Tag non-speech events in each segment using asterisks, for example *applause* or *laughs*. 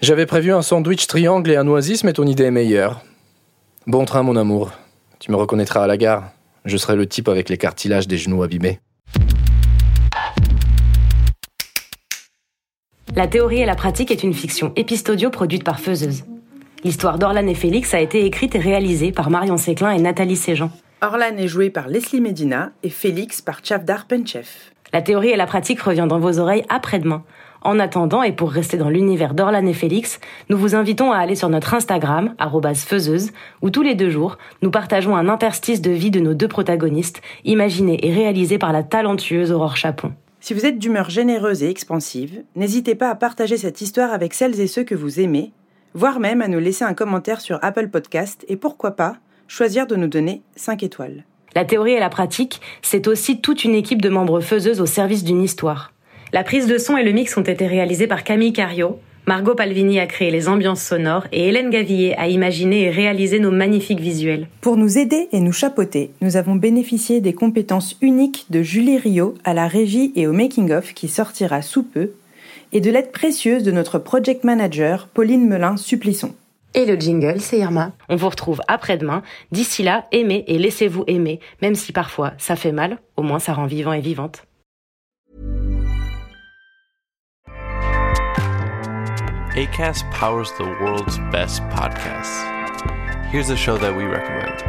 J'avais prévu un sandwich triangle et un oasis, mais ton idée est meilleure. Bon train, mon amour. Tu me reconnaîtras à la gare. Je serai le type avec les cartilages des genoux abîmés. La théorie et la pratique est une fiction épistodio produite par Feuzeuse. L'histoire d'Orlan et Félix a été écrite et réalisée par Marion Séclin et Nathalie Séjean. Orlan est joué par Leslie Medina et Félix par Chavdar Penchev. La théorie et la pratique revient dans vos oreilles après-demain. En attendant, et pour rester dans l'univers d'Orlan et Félix, nous vous invitons à aller sur notre Instagram, feuseuse, où tous les deux jours, nous partageons un interstice de vie de nos deux protagonistes, imaginé et réalisé par la talentueuse Aurore Chapon. Si vous êtes d'humeur généreuse et expansive, n'hésitez pas à partager cette histoire avec celles et ceux que vous aimez, voire même à nous laisser un commentaire sur Apple Podcast et pourquoi pas choisir de nous donner 5 étoiles. La théorie et la pratique, c'est aussi toute une équipe de membres faiseuses au service d'une histoire. La prise de son et le mix ont été réalisés par Camille Cario. Margot Palvini a créé les ambiances sonores et Hélène Gavillier a imaginé et réalisé nos magnifiques visuels. Pour nous aider et nous chapeauter, nous avons bénéficié des compétences uniques de Julie Rio à la régie et au making-of qui sortira sous peu, et de l'aide précieuse de notre project manager Pauline Melin-Supplisson. Et le jingle, c'est Irma. On vous retrouve après-demain. D'ici là, aimez et laissez-vous aimer, même si parfois ça fait mal, au moins ça rend vivant et vivante. ACAST powers the world's best podcasts. Here's a show that we recommend.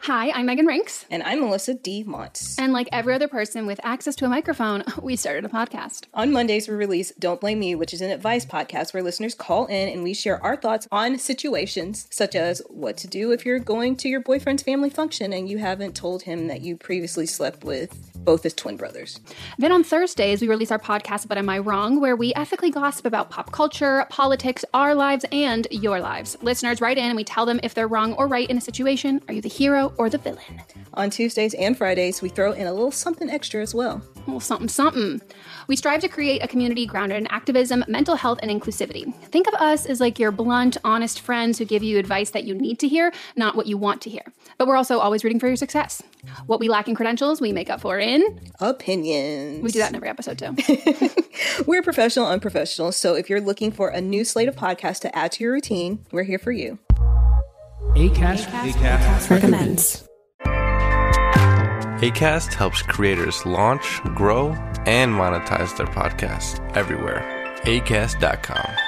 Hi, I'm Megan Rinks. And I'm Melissa D. Montz. And like every other person with access to a microphone, *laughs* we started a podcast. On Mondays, we release Don't Blame Me, which is an advice podcast where listeners call in and we share our thoughts on situations such as what to do if you're going to your boyfriend's family function and you haven't told him that you previously slept with both as twin brothers. Then on Thursdays, we release our podcast, But Am I Wrong, where we ethically gossip about pop culture, politics, our lives, and your lives. Listeners write in and we tell them if they're wrong or right in a situation. Are you the hero or the villain. On Tuesdays and Fridays, we throw in a little something extra as well. A little something, something. We strive to create a community grounded in activism, mental health, and inclusivity. Think of us as like your blunt, honest friends who give you advice that you need to hear, not what you want to hear. But we're also always rooting for your success. What we lack in credentials, we make up for in opinions. We do that in every episode too. *laughs* we're professional, unprofessional. So if you're looking for a new slate of podcasts to add to your routine, we're here for you. ACAST, ACAST, ACAST recommends. *laughs* ACAST helps creators launch, grow, and monetize their podcasts everywhere. ACAST.com.